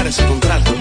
renovar ese contrato.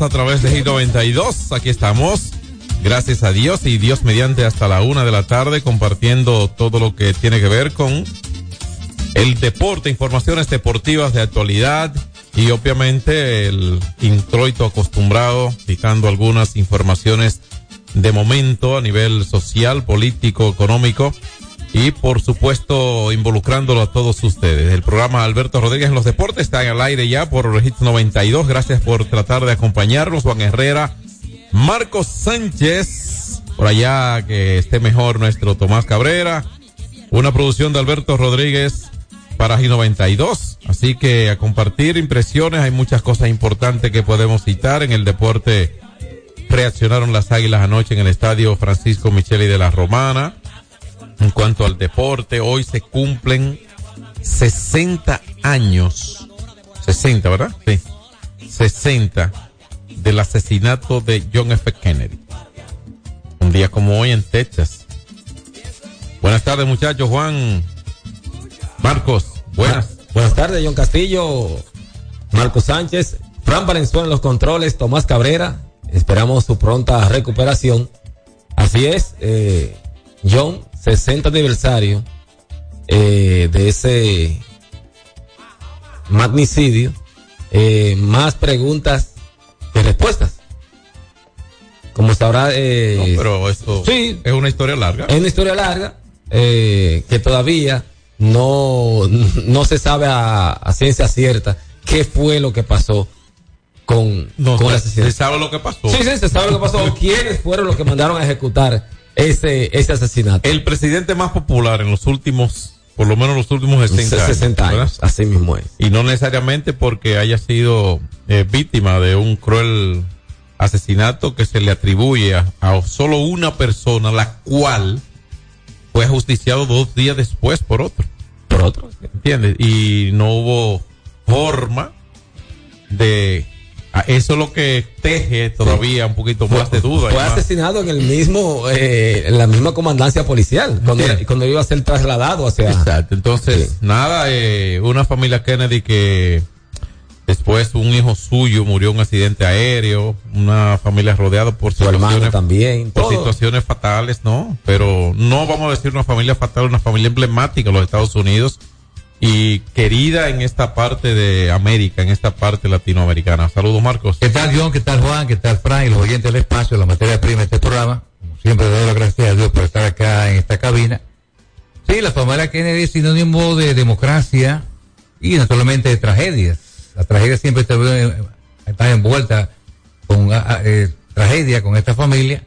A través de Hit 92. Aquí estamos. Gracias a Dios y Dios mediante hasta la una de la tarde compartiendo todo lo que tiene que ver con el deporte, informaciones deportivas de actualidad y obviamente el introito acostumbrado, picando algunas informaciones de momento a nivel social, político, económico y por supuesto involucrándolo a todos ustedes. El programa Alberto Rodríguez en los deportes está en el aire ya por Hit 92. Gracias por tratar de acompañarnos, Juan Herrera, Marcos Sánchez, por allá que esté mejor nuestro Tomás Cabrera. Una producción de Alberto Rodríguez para Hit 92. Así que a compartir impresiones, hay muchas cosas importantes que podemos citar en el deporte. Reaccionaron las águilas anoche en el estadio Francisco Micheli de la Romana en cuanto al deporte, hoy se cumplen 60 años. 60, ¿verdad? Sí. 60 del asesinato de John F. Kennedy. Un día como hoy en Texas. Buenas tardes, muchachos. Juan. Marcos, buenas. Buenas tardes, John Castillo. Marcos Sánchez. Fran Valenzuela en los controles. Tomás Cabrera. Esperamos su pronta recuperación. Así es, eh, John, 60 aniversario eh, de ese magnicidio, eh, más preguntas que respuestas. Como sabrá, eh, No, pero esto sí, es una historia larga. es una historia larga eh, que todavía no, no se sabe a, a ciencia cierta qué fue lo que pasó con, No, con el se, asesinato. se sabe lo que pasó. Sí, sí, se sabe lo que pasó. ¿Quiénes fueron los que mandaron a ejecutar ese, ese asesinato? El presidente más popular en los últimos, por lo menos los últimos 60 años. 60 ¿verdad? años, así mismo es. y no necesariamente porque haya sido eh, víctima de un cruel asesinato que se le atribuye a, a solo una persona, la cual fue ajusticiado dos días después por otro. Por otro. ¿Entiendes? Y no hubo forma de... a Eso es lo que teje todavía un poquito más de duda. Fue asesinado en el mismo, eh, en la misma comandancia policial, cuando, iba a ser trasladado hacia. Exacto. Entonces, Sí. nada, eh, una familia Kennedy que después un hijo suyo murió en un accidente aéreo, una familia rodeada por Su situaciones, también. por todo. situaciones fatales, ¿no? Pero no vamos a decir una familia fatal, una familia emblemática en los Estados Unidos y querida en esta parte de América, en esta parte latinoamericana. Saludos, Marcos. ¿Qué tal, John? ¿Qué tal, Juan? ¿Qué tal, Fran? Y los oyentes del espacio, la materia prima de este programa. Como siempre, doy las gracias a Dios por estar acá en esta cabina. Sí, la familia Kennedy es sinónimo de democracia y naturalmente de tragedias. La tragedia siempre está, está envuelta con ah, ah, eh, tragedia con esta familia.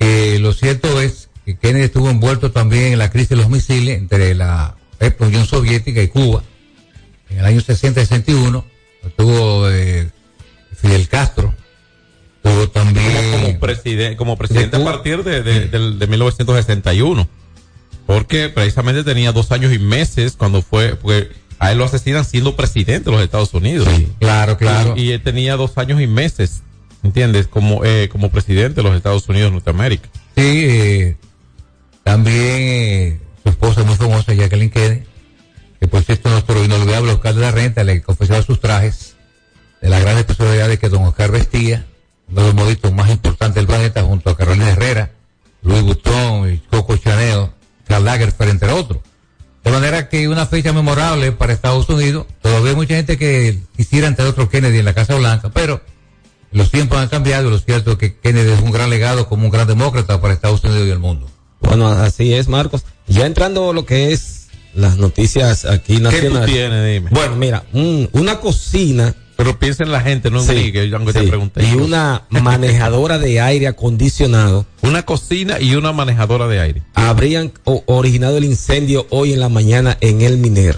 Eh, lo cierto es que Kennedy estuvo envuelto también en la crisis de los misiles entre la Unión Soviética y Cuba en el año 60-61. Estuvo eh, Fidel Castro. Tuvo también. como, preside- como presidente a partir de, de, del- de 1961. Porque precisamente tenía dos años y meses cuando fue, porque a él lo asesinan siendo presidente de los Estados Unidos. Claro, claro. Y, y él tenía dos años y meses, ¿entiendes? Como, eh, como presidente de los Estados Unidos de Norteamérica. Sí, eh, también eh, su esposa muy famosa, Jacqueline Kennedy, que por cierto nuestro inolvidable Oscar de la Renta le confesaba sus trajes de las grandes personalidades que don Oscar vestía, uno de los moditos más importantes del planeta, junto a Carolina Herrera, Louis Vuitton, y Coco Chanel, Karl Lagerfeld, entre otros. De manera que una fecha memorable para Estados Unidos. Todavía hay mucha gente que quisiera entrar otro Kennedy en la Casa Blanca, pero los tiempos han cambiado y lo cierto es que Kennedy es un gran legado como un gran demócrata para Estados Unidos y el mundo. Bueno, así es, Marcos. Ya entrando lo que es las noticias aquí ¿Qué tú nacionales. tienes? Dime. Bueno, mira, un- una cocina Pero piensa en la gente, no en Sí, mí, que yo aunque te sí, pregunté. y una manejadora de aire acondicionado Una cocina y una manejadora de aire. habrían originado el incendio hoy en la mañana en el Miner.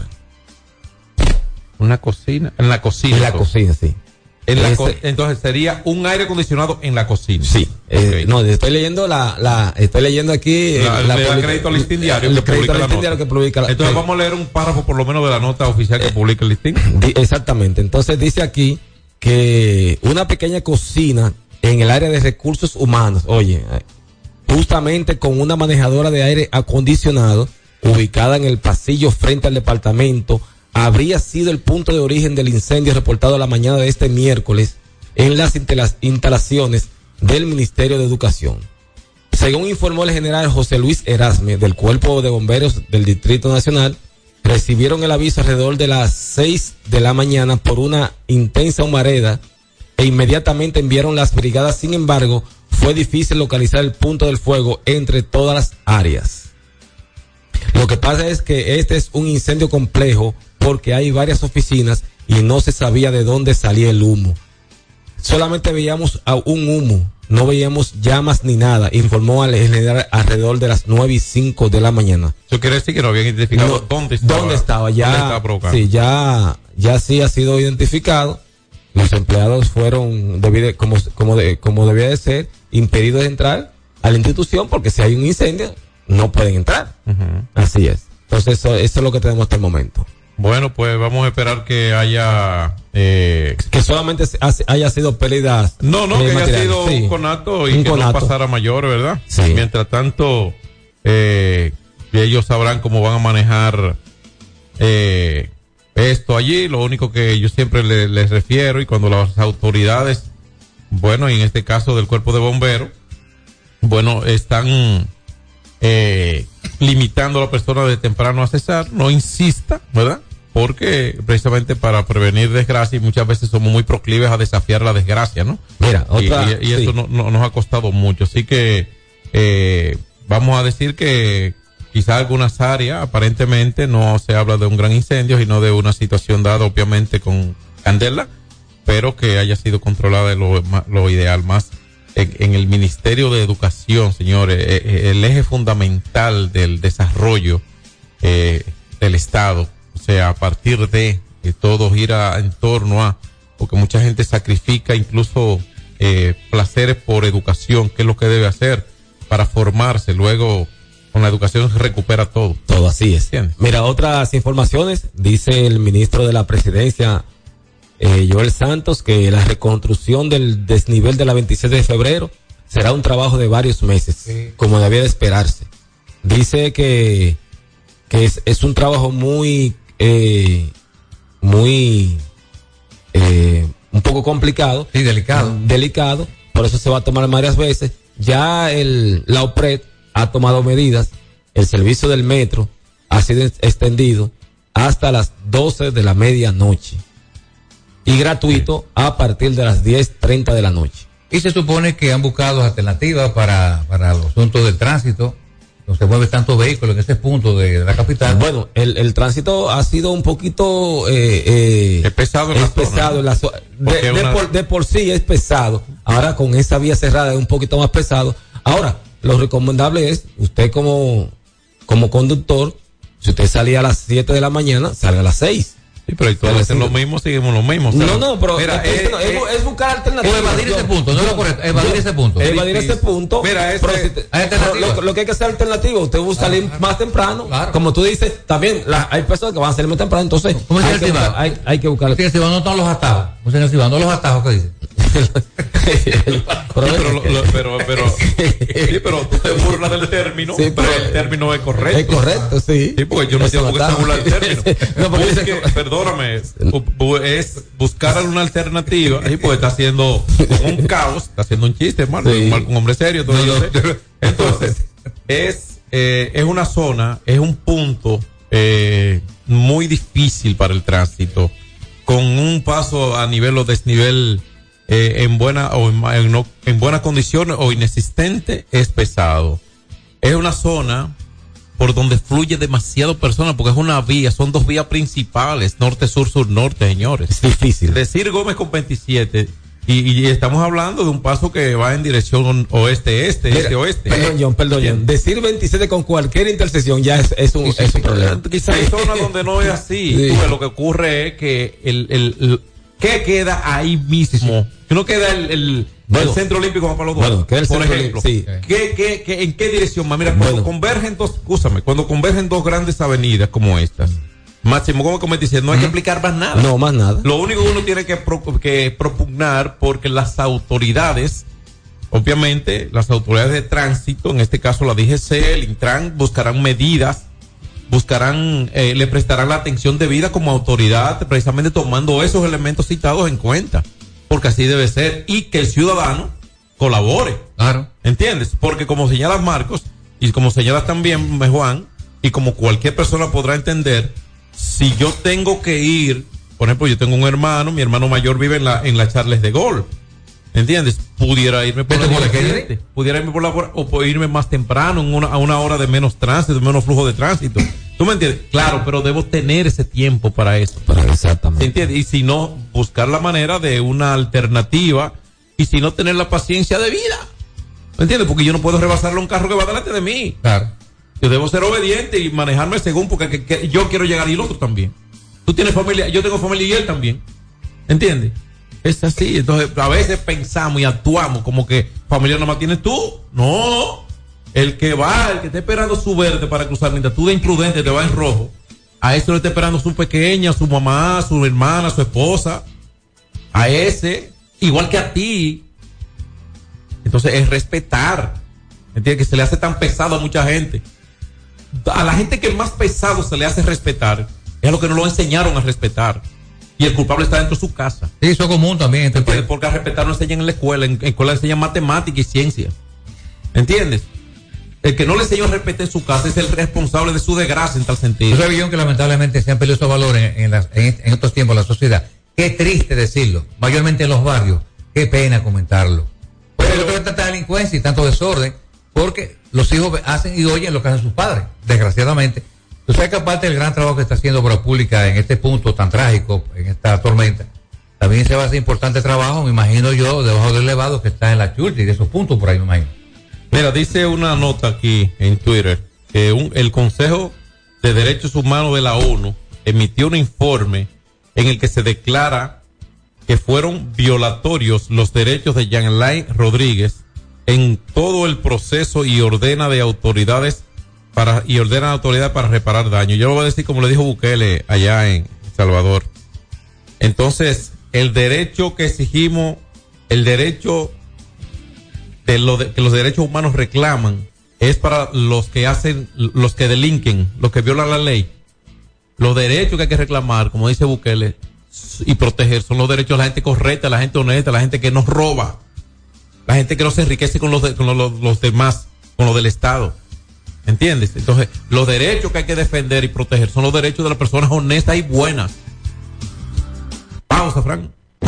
Una cocina. En la cocina. En la entonces. cocina, sí. En la co- entonces sería un aire acondicionado en la cocina. Sí, eh, no, estoy leyendo la, la, estoy leyendo aquí eh, La- le da publica- crédito al listín diario el que crédito publica al la listín nota. diario que publica la- Entonces eh, vamos a leer un párrafo por lo menos de la nota oficial que publica el listín. Di- Exactamente. Entonces dice aquí que una pequeña cocina en el área de recursos humanos, oye, eh, justamente con una manejadora de aire acondicionado ubicada en el pasillo frente al departamento habría sido el punto de origen del incendio reportado la mañana de este miércoles en las instalaciones del Ministerio de Educación. Según informó el general José Luis Erasme del Cuerpo de Bomberos del Distrito Nacional, recibieron el aviso alrededor de las 6 de la mañana por una intensa humareda e inmediatamente enviaron las brigadas. Sin embargo, fue difícil localizar el punto del fuego entre todas las áreas. Lo que pasa es que este es un incendio complejo porque hay varias oficinas y no se sabía de dónde salía el humo. Solamente veíamos a un humo, no veíamos llamas ni nada, informó al general alrededor de las 9 y 5 de la mañana. Eso quiere decir que no habían identificado No, dónde estaba. ¿Dónde estaba? Ya, dónde estaba sí, ya, ya sí ha sido identificado. Los empleados fueron, debido- como, como, de- como debía de ser, impedidos de entrar a la institución porque si hay un incendio, no pueden entrar. Así es. Entonces, eso, eso es lo que tenemos hasta el momento. Bueno, pues vamos a esperar que haya. Eh, Que solamente haya sido pérdidas. no, no, eh, que haya sido Sí. un conato y Un que conato. no pasara mayor, ¿verdad? Sí. Mientras tanto, eh, ellos sabrán cómo van a manejar eh, esto allí. Lo único que yo siempre le- les refiero y cuando las autoridades, bueno, y en este caso del cuerpo de bomberos, bueno, están eh, limitando a la persona de temprano a cesar, no insista, ¿verdad? Porque precisamente para prevenir desgracia y muchas veces somos muy proclives a desafiar la desgracia, ¿no? Mira, Y- otra. y, y eso sí. no, no- nos ha costado mucho. Así que eh, vamos a decir que quizá algunas áreas aparentemente no se habla de un gran incendio, sino de una situación dada obviamente con candela, pero que haya sido controlada lo ideal más. En, en el Ministerio de Educación, señores, eh, eh, el eje fundamental del desarrollo eh, del Estado, o sea, a partir de que todo gira en torno a, porque mucha gente sacrifica incluso eh, placeres por educación, que es lo que debe hacer para formarse, luego con la educación se recupera todo. Todo así es. Mira, otras informaciones, dice el ministro de la presidencia, eh, Joel Santos, que la reconstrucción del desnivel de la 26 de febrero será un trabajo de varios meses, como debía de esperarse. Dice que, que es, es un trabajo muy, eh, muy, eh, un poco complicado. Sí, delicado. Delicado, por eso se va a tomar varias veces. Ya el, la OPRED ha tomado medidas, el servicio del metro ha sido ex- extendido hasta las 12 de la medianoche y gratuito a partir de las 10.30 de la noche. Y se supone que han buscado alternativas para, para los asuntos del tránsito. No se mueven tantos vehículos en ese punto de, de la capital. Bueno, el, el tránsito ha sido un poquito eh, eh, Es pesado en es la pesado de, Porque de una- por, de por sí es pesado. Ahora con esa vía cerrada es un poquito más pesado. Ahora, lo recomendable es, usted como, como conductor, si usted salía a las 7 de la mañana, salga a las 6. Sí, pero hacen sí. lo mismo, seguimos lo mismo. o sea, No, no, pero mira, eh, diciendo, es, eh, es buscar alternativas. evadir ese punto, no es lo correcto, evadir ese punto. Evadir ese punto. Mira, ese- pero si te- lo, lo que hay que hacer alternativa, usted busca salir más temprano. claro. Como tú dices, también la- hay personas que van a salir más temprano, entonces ¿Cómo hay el que, buscar, hay, hay que buscar. Silvano, no están los atajos. No los atajos que dice. Pero- pero, lo- lo- pero, pero, sí, pero tú te burlas del término, Sí, pero pero- el término es correcto. Es correcto, sí. Sí, porque yo no entiendo por qué se burla del término. No, porque Busque- dice- perdóname, es buscar alguna alternativa. Sí, porque está haciendo un caos, está haciendo un chiste, hermano. Sí. Mal con hombre serio, todo No, yo. Entonces, es, eh, es una zona, es un punto eh, muy difícil para el tránsito, con un paso a nivel o desnivel eh, en buena o en, ma- en no- en buenas condiciones o inexistente, es pesado. Es una zona por donde fluye demasiado personas, porque es una vía, son dos vías principales, norte, sur, sur, norte, señores. Es difícil. Decir Gómez con 27, y, y estamos hablando de un paso que va en dirección oeste, este, Mira, este, oeste. Perdón, John, perdón, John. Decir 27 con cualquier intersección ya es, es un, es un problema. Quizás hay zonas donde no es así. Sí. Lo que ocurre es que el- ¿qué queda ahí mismo? Que no queda el, el, Bueno. el centro olímpico Juan Pablo Bueno, Duarte, queda el por Centro ejemplo. Sí. ¿Qué, qué, qué- en qué dirección más? Mira, cuando Bueno. convergen dos, escúchame, cuando convergen dos grandes avenidas como estas, Máximo Gómez como dice, no hay que explicar más nada. No, más nada. Lo único que uno tiene que, pro- que propugnar porque las autoridades, obviamente, las autoridades de tránsito, en este caso la DGC, el Intran, buscarán medidas buscarán, eh, le prestarán la atención debida como autoridad, precisamente tomando esos elementos citados en cuenta, porque así debe ser, y que el ciudadano colabore. Claro. ¿Entiendes? Porque como señala Marcos, y como señala también Juan, y como cualquier persona podrá entender, si yo tengo que ir, por ejemplo, yo tengo un hermano, mi hermano mayor vive en la, en la Charles de Gaulle. ¿Entiendes? Pudiera irme por la ¿Vete por la calle? Pudiera irme por la o puedo irme más temprano, en una, a una hora de menos tránsito, menos flujo de tránsito. ¿Tú me entiendes? Claro, pero debo tener ese tiempo para eso. Para ¿Se exactamente. entiende? Y si no, buscar la manera de una alternativa y si no, tener la paciencia de vida. ¿Me entiendes? Porque yo no puedo rebasarle a un carro que va delante de mí. Claro. Yo debo ser obediente y manejarme según porque que- que yo quiero llegar y el otro también. Tú tienes familia, yo tengo familia y él también. ¿Entiendes? Es así. Entonces, a veces pensamos y actuamos como que familia nomás tienes tú. No. El que va, el que está esperando su verde para cruzar, mientras tú de imprudente te va en rojo, a eso le está esperando su pequeña, su mamá, su hermana, su esposa. A ese, igual que a ti. Entonces, es respetar. ¿Entiendes? Que se le hace tan pesado a mucha gente a la gente que más pesado se le hace respetar es a lo que no lo enseñaron a respetar. Y el culpable está dentro de su casa. Sí, eso es común también. este Porque, porque a respetar no enseñan en la escuela, en, en escuela enseñan matemática y ciencia. ¿Entiendes? El que no le enseñó a respetar su casa es el responsable de su desgracia en tal sentido. Yo sabía que lamentablemente se han perdido esos valores en, en, estos tiempos la sociedad. Qué triste decirlo, mayormente en los barrios. Qué pena comentarlo. Por eso hay tanta delincuencia y tanto desorden, porque los hijos hacen y oyen lo que hacen sus padres, desgraciadamente. Tú sabes que aparte del gran trabajo que está haciendo Obra Pública en este punto tan trágico, en esta tormenta, también se va a hacer importante trabajo, me imagino yo, debajo del elevado que está en la chulta y de esos puntos por ahí, me imagino. Mira, dice una nota aquí en Twitter que el Consejo de Derechos Humanos de la ONU emitió un informe en el que se declara que fueron violatorios los derechos de Jean Alain Rodríguez en todo el proceso y ordena de autoridades para y ordena a autoridades para reparar daño. Yo lo voy a decir como le dijo Bukele allá en Salvador. Entonces, el derecho que exigimos, el derecho de lo de- que los derechos humanos reclaman es para los que hacen, los que delinquen, los que violan la ley. Los derechos que hay que reclamar, como dice Bukele, y proteger son los derechos de la gente correcta, la gente honesta, la gente que no roba, la gente que no se enriquece con los, de- con los- los demás, con los del Estado. ¿Entiendes? Entonces, los derechos que hay que defender y proteger son los derechos de las personas honestas y buenas. Pausa, Frank.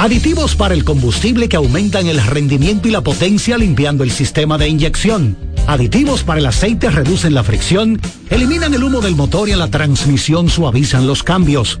Aditivos para el combustible que aumentan el rendimiento y la potencia limpiando el sistema de inyección. Aditivos para el aceite reducen la fricción, eliminan el humo del motor y en la transmisión suavizan los cambios.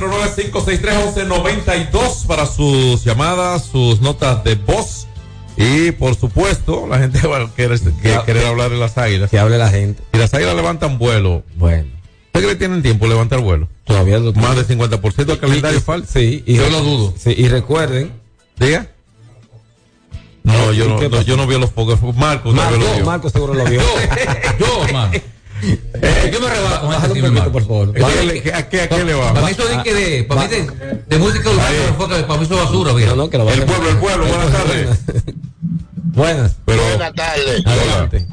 809-563-1192 para sus llamadas, sus notas de voz. Y por supuesto, la gente va a querer, que- querer hablar de las águilas. Que hable la gente. Y las águilas levantan vuelo. Bueno. ¿Usted cree que tienen tiempo de levantar vuelo? Todavía lo Más del 50% del calendario falta. Sí, y Yo lo dudo. Sí, y recuerden. ¿Diga? No, yo no, no, yo no vi los pocos. Marco, tal vez lo Marco, vio. Marco seguro lo vio. Yo, Yo me rebalo con este team, hermano. por favor. Bájale, ¿qué- ¿A qué, a qué le va? Para mí eso de que de, para mí de, de música urbana, para mí eso es basura, mira. No, no, que lo El pueblo, el pueblo, buenas tardes. Buenas. Pero, Buenas tardes. Adelante.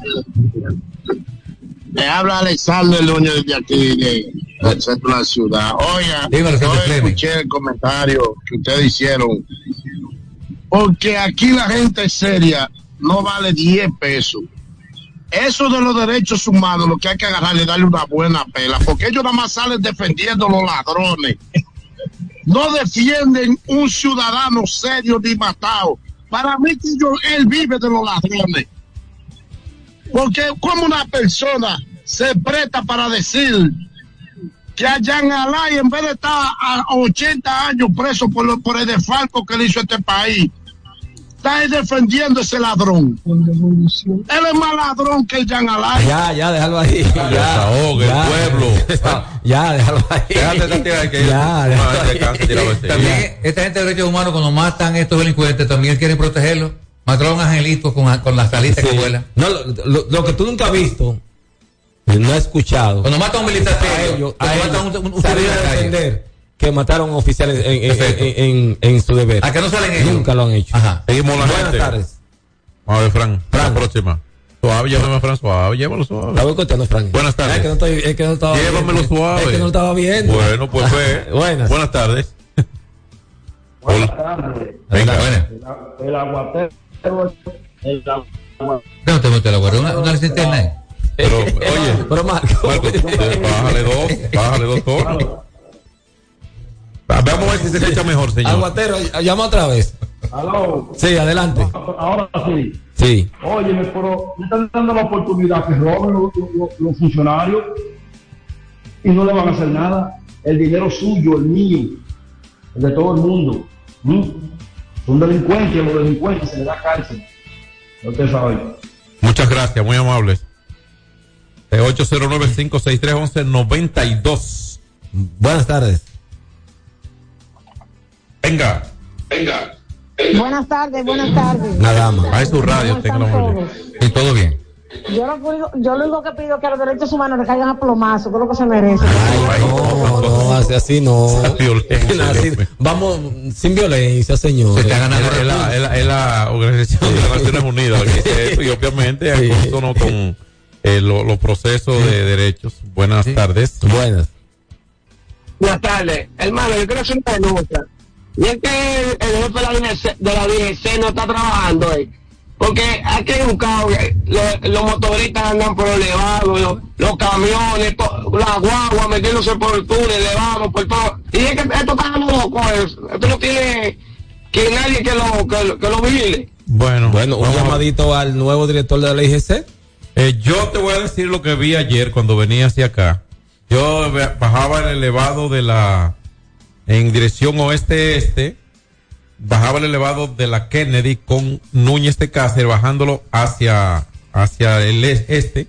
Me habla Alexander Núñez desde aquí, de- del centro de la ciudad. Oiga, Dímelo, yo escuché el comentario que ustedes hicieron. Porque aquí la gente seria no vale 10 pesos. Eso de los derechos humanos, lo que hay que agarrarle es darle una buena pela, porque ellos nada más salen defendiendo a los ladrones. No defienden un ciudadano serio ni matado. Para mí que yo, él vive de los ladrones. Porque como una persona se presta para decir que a Jean Alay, en vez de estar a 80 años preso por, lo- por el desfalco que le hizo este país, está ahí defendiendo ese ladrón. Él es más ladrón que Jean Alay. Ya, ya, déjalo ahí. Ya, desahogue, el pueblo. Ya, déjalo ahí. Déjate que Ya, no, déjalo ese ahí. cáncer, tíralo ese. También esta gente de derechos humanos cuando matan a estos delincuentes también quieren protegerlos. Mataron a Angelito con, con las alitas Sí. que vuelan. No, lo, lo- lo que tú nunca has visto, no has escuchado. Cuando matan a un militar a ellos, a ellos a un- un a que mataron oficiales en, en, en- en- en su deber. ¿A que no salen ellos? Nunca lo han hecho. Ajá. Seguimos la Buenas gente. tardes. Vamos a ver, Fran. Fran. La próxima. Suave, llévame, Fran, suave. Llévalo suave. La voy contando, Frank. Buenas tardes. Es que no, estoy, es que no estaba Llévamelo viendo. suave. Es que no estaba viendo. Bueno, pues ve. Buenas. Buenas tardes. Hola. Venga, Buena. El aguatero. El No te metes la guardia. Una, una licencia internet. Pero, oye, Pero Marco. Marco, bájale dos, bájale dos tonos. Ah, Vamos a ver si se escucha mejor, señor. Aguatero, llama otra vez. Aló, Sí, adelante. ahora sí. Sí. Óyeme, pero me están dando la oportunidad que roben los, los- los funcionarios y no le van a hacer nada. El dinero suyo, el mío, el de todo el mundo. ¿Mm? Son delincuentes, los delincuentes se les da cárcel. No te sabes. Muchas gracias, muy amables. Eh, 809-563-1192. Buenas tardes. Venga. Venga. Buenas tardes, buenas tardes. Nada más. Baje su radio, ¿Cómo tenga la? Y todo bien. Yo lo, único, yo lo único que pido es que los derechos humanos le caigan a plomazo, que es lo que se merece. No, no, así, así no. Violencia, Así- vamos sin violencia, señor. Se está ganando Es la, es la- es la Organización de las Naciones Unidas la que dice eso y obviamente Sí. al consono con eh, lo- los procesos de derechos. Buenas tardes. Buenas. Buenas tardes. Hermano, yo quiero hacer una denuncia. Y es que el jefe de la DGC, de la DGC no está trabajando, eh. Porque aquí hay un caos, eh, lo- los motoristas andan por elevado, los, los camiones, to- las guaguas metiéndose por el túnel, elevado, por todo. Y es que esto está loco, eh. esto no tiene que nadie que lo, que, lo- que lo vigile. Bueno, Bueno, un llamadito al nuevo director de la IGC. Eh, yo te voy a decir lo que vi ayer cuando venía hacia acá. Yo bajaba el elevado de la, en dirección oeste-este, bajaba el elevado de la Kennedy con Núñez de Cáceres, bajándolo hacia, hacia el es- este,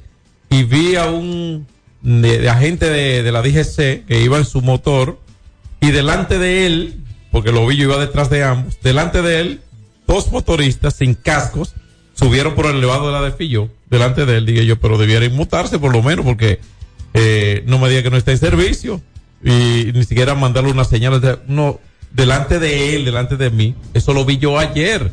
y vi a un agente de, de la DGC que iba en su motor, y delante de él, porque lo vi, yo iba detrás de ambos, delante de él, dos motoristas sin cascos subieron por el elevado de la de Fillo, delante de él, dije yo, pero debiera inmutarse por lo menos, porque eh, no me diga que no está en servicio, y ni siquiera mandarle una señal, de- no, delante de él, delante de mí, eso lo vi yo ayer.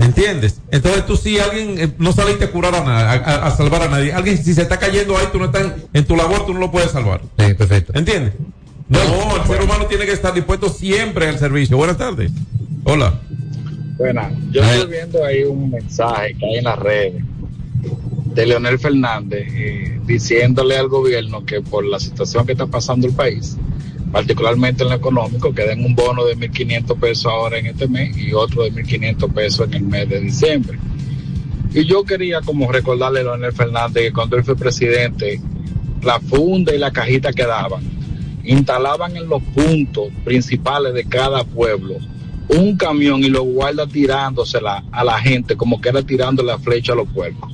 ¿Entiendes? Entonces tú si alguien eh, no saliste a curar a nadie, a, salvar a nadie, alguien si se está cayendo ahí, tú no estás en, en tu labor, tú no lo puedes salvar. Sí, perfecto. ¿Entiendes? No, el ser humano tiene que estar dispuesto siempre al servicio. Buenas tardes. Hola. Buenas, yo estoy viendo ahí un mensaje que hay en las redes de Leonel Fernández eh, diciéndole al gobierno que por la situación que está pasando el país, particularmente en lo económico, que den un bono de 1.500 pesos ahora en este mes y otro de 1.500 pesos en el mes de diciembre. Y yo quería como recordarle a Leonel Fernández que cuando él fue presidente, la funda y la cajita que daban, instalaban en los puntos principales de cada pueblo un camión y lo guarda tirándosela a la gente como que era tirando la flecha a los puercos.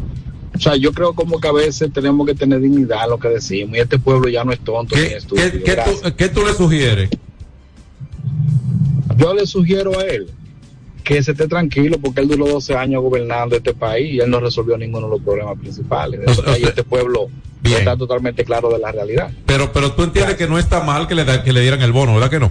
O sea, yo creo como que a veces tenemos que tener dignidad en lo que decimos y este pueblo ya no es tonto ni estúpido. ¿Qué, qué tú, qué tú le sugieres? Yo le sugiero a él que se esté tranquilo porque él duró 12 años gobernando este país y él no resolvió ninguno de los problemas principales. De este país. este pueblo está totalmente claro de la realidad. Pero, pero tú entiendes que no está mal que le, da- que le dieran el bono, ¿verdad que no?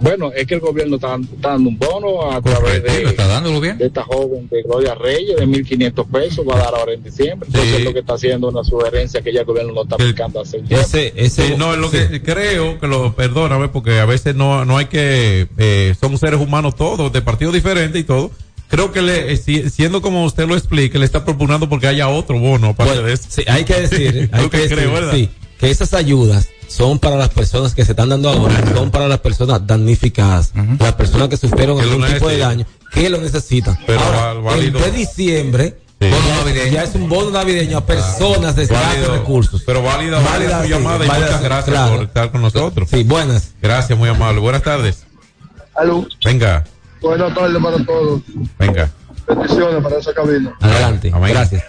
Bueno, es que el gobierno está, está dando un bono a través de, de esta joven de Gloria Reyes de 1.500 pesos, va a dar ahora en diciembre. Entonces, es lo que está haciendo una sugerencia que ya el gobierno lo está aplicando hace tiempo. Sí, no, es lo que creo que lo, perdóname, porque a veces no, no hay que, eh, son seres humanos todos, de partidos diferentes y todo. Creo que le, eh, si- siendo como usted lo explica, le está proponiendo porque haya otro bono aparte Bueno, de eso. sí, hay que decir, hay Lo que que decir, creo, ¿verdad? sí, que esas ayudas son para las personas que se están dando ahora, son para las personas damnificadas, las personas que sufrieron Que algún tipo de daño, que lo necesitan. Pero Ahora, el de diciembre, Sí. ya, ya es un bono navideño a personas de escasos recursos. Pero válida, válida su sí, llamada y válida, muchas gracias claro. por estar con nosotros. Sí, buenas. Gracias, muy amable. Buenas tardes. Aló, Venga, buenas tardes para todos. venga. Bendiciones para esa cabina. Adelante. Gracias.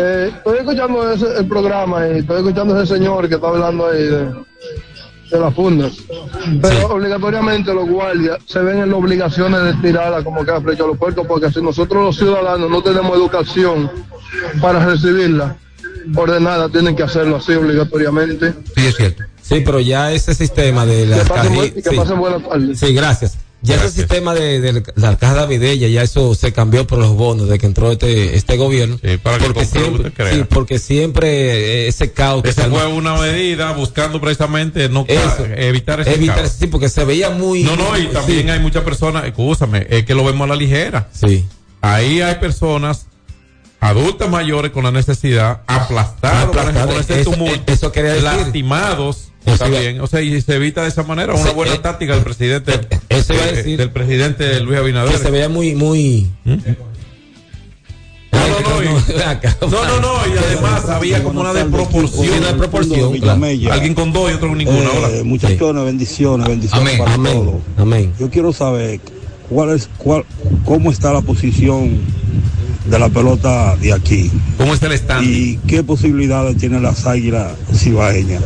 Eh, estoy escuchando ese, el programa y estoy escuchando a ese señor que está hablando ahí de, de las fundas. Pero obligatoriamente los guardias se ven en la obligación de tirarla como que a los puertos, porque si nosotros los ciudadanos no tenemos educación para recibirla ordenada, tienen que hacerlo así obligatoriamente. Sí, es cierto. Sí, pero ya ese sistema de Que las pasen, buen- caji- que sí. pasen buenas tardes. Sí, gracias. Ya ese sistema de, de la caja navideña, ya eso se cambió por los bonos de que entró este, este gobierno. para que porque que siempre, sí, porque siempre eh, ese caos Esa fue una medida buscando precisamente no Eso. evitar ese evitar, caos. sí, porque se veía muy. No, no, y sí. también hay muchas personas, escúchame, es que lo vemos a la ligera. Sí. Ahí hay personas adultas mayores con la necesidad, aplastados Aplastados, por ese eso- tumulto, eso quería decir. lastimados Eso también. O sea, y se evita de esa manera una buena eh, táctica del presidente, eso iba a eh, decir. del presidente Luis Abinader. que se veía muy, muy. No, no, no, y, no, y además había como una desproporción. Una desproporción, claro. Alguien con dos y otro con ninguna. Eh, muchachones, bendiciones, bendiciones Amén, para amén, todos. amén. Yo quiero saber cuál es, cuál, cómo está la posición de la pelota de aquí. ¿Cómo está el stand? Y qué posibilidades tienen las águilas cibaeñas.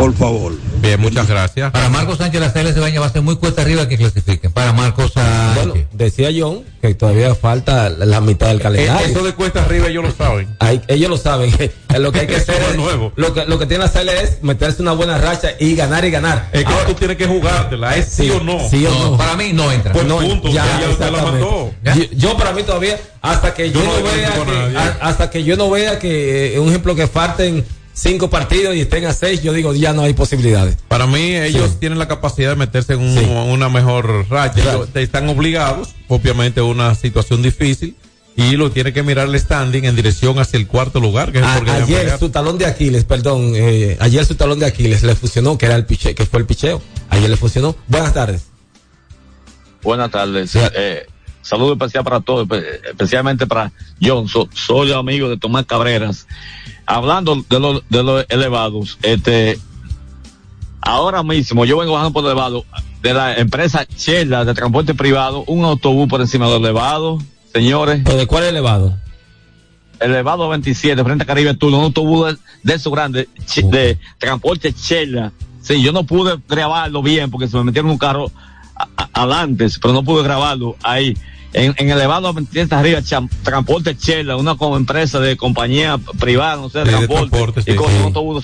Por favor. Bien, muchas gracias. Para Marcos Sánchez, las Águilas Cibaeñas va a ser muy cuesta arriba que clasifiquen. Para Marcos Sánchez. Bueno, decía John que todavía falta la, la mitad del calendario. Eh, Eso de cuesta arriba ellos lo saben. Hay- ellos lo saben. lo que hay que hacer es nuevo. Lo que, lo que tiene que hacer es meterse una buena racha y ganar y ganar. Es que tú tienes que jugártela, es sí, o no. Sí o no. Para mí no entra. Pues No, punto, ya, ya, usted la mató. Yo, yo para mí todavía hasta que yo, Yo no no vea que, a- hasta que yo no vea que eh, un ejemplo que falten cinco partidos y estén a seis, yo digo, ya no hay posibilidades. Para mí, ellos Sí. tienen la capacidad de meterse en un- Sí. una mejor racha. Claro. Están obligados, obviamente, a una situación difícil. Y lo tiene que mirar el standing en dirección hacia el cuarto lugar, que es el A- porque deben ayer su talón de Aquiles, perdón, eh, ayer su talón de Aquiles le funcionó, que era el piche, que fue el picheo. Ayer le funcionó. Buenas tardes. Buenas tardes. Eh, saludo especial para todos, espe- especialmente para John. So- soy amigo de Tomás Cabreras. Hablando de los de los elevados, este, ahora mismo yo vengo bajando por el elevado de la empresa Chela de transporte privado, un autobús por encima del elevado, señores. ¿Pero de cuál elevado? Elevado 27, frente a Caribe Tour, un autobús de, de eso grande, de transporte Chela. Sí, yo no pude grabarlo bien porque se me metieron un carro adelante, pero no pude grabarlo ahí. En, en elevado 27 arriba, cham- transporte Chela, una como empresa de compañía privada, no sé, de Sí, de transporte, transporte, sí, y con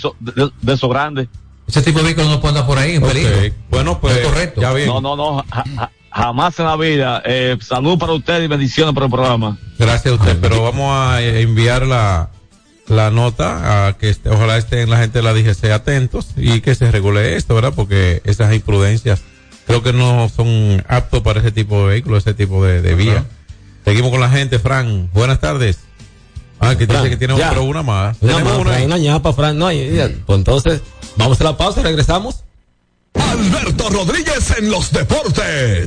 sí. de, de- de esos grandes. Ese tipo de vehículos no puede andar por ahí en peligro. Bueno, pues, Es correcto. ya bien. No, no, no, ja- ja- jamás en la vida. Eh, salud para ustedes y bendiciones por el programa. Gracias a usted, pero vamos a eh, enviar la, la nota a que este- ojalá estén la gente de la DGC atentos y que se regule esto, ¿verdad? Porque esas imprudencias creo que no son aptos para ese tipo de vehículos, ese tipo de, de vía. Seguimos con la gente, Fran. Buenas tardes. Ah, que Fran, dice que tiene ya. otro, una más. Una, más, una Fran, una ñapa, Fran. No, y- pues entonces, vamos a la pausa y regresamos. Alberto Rodríguez en los deportes.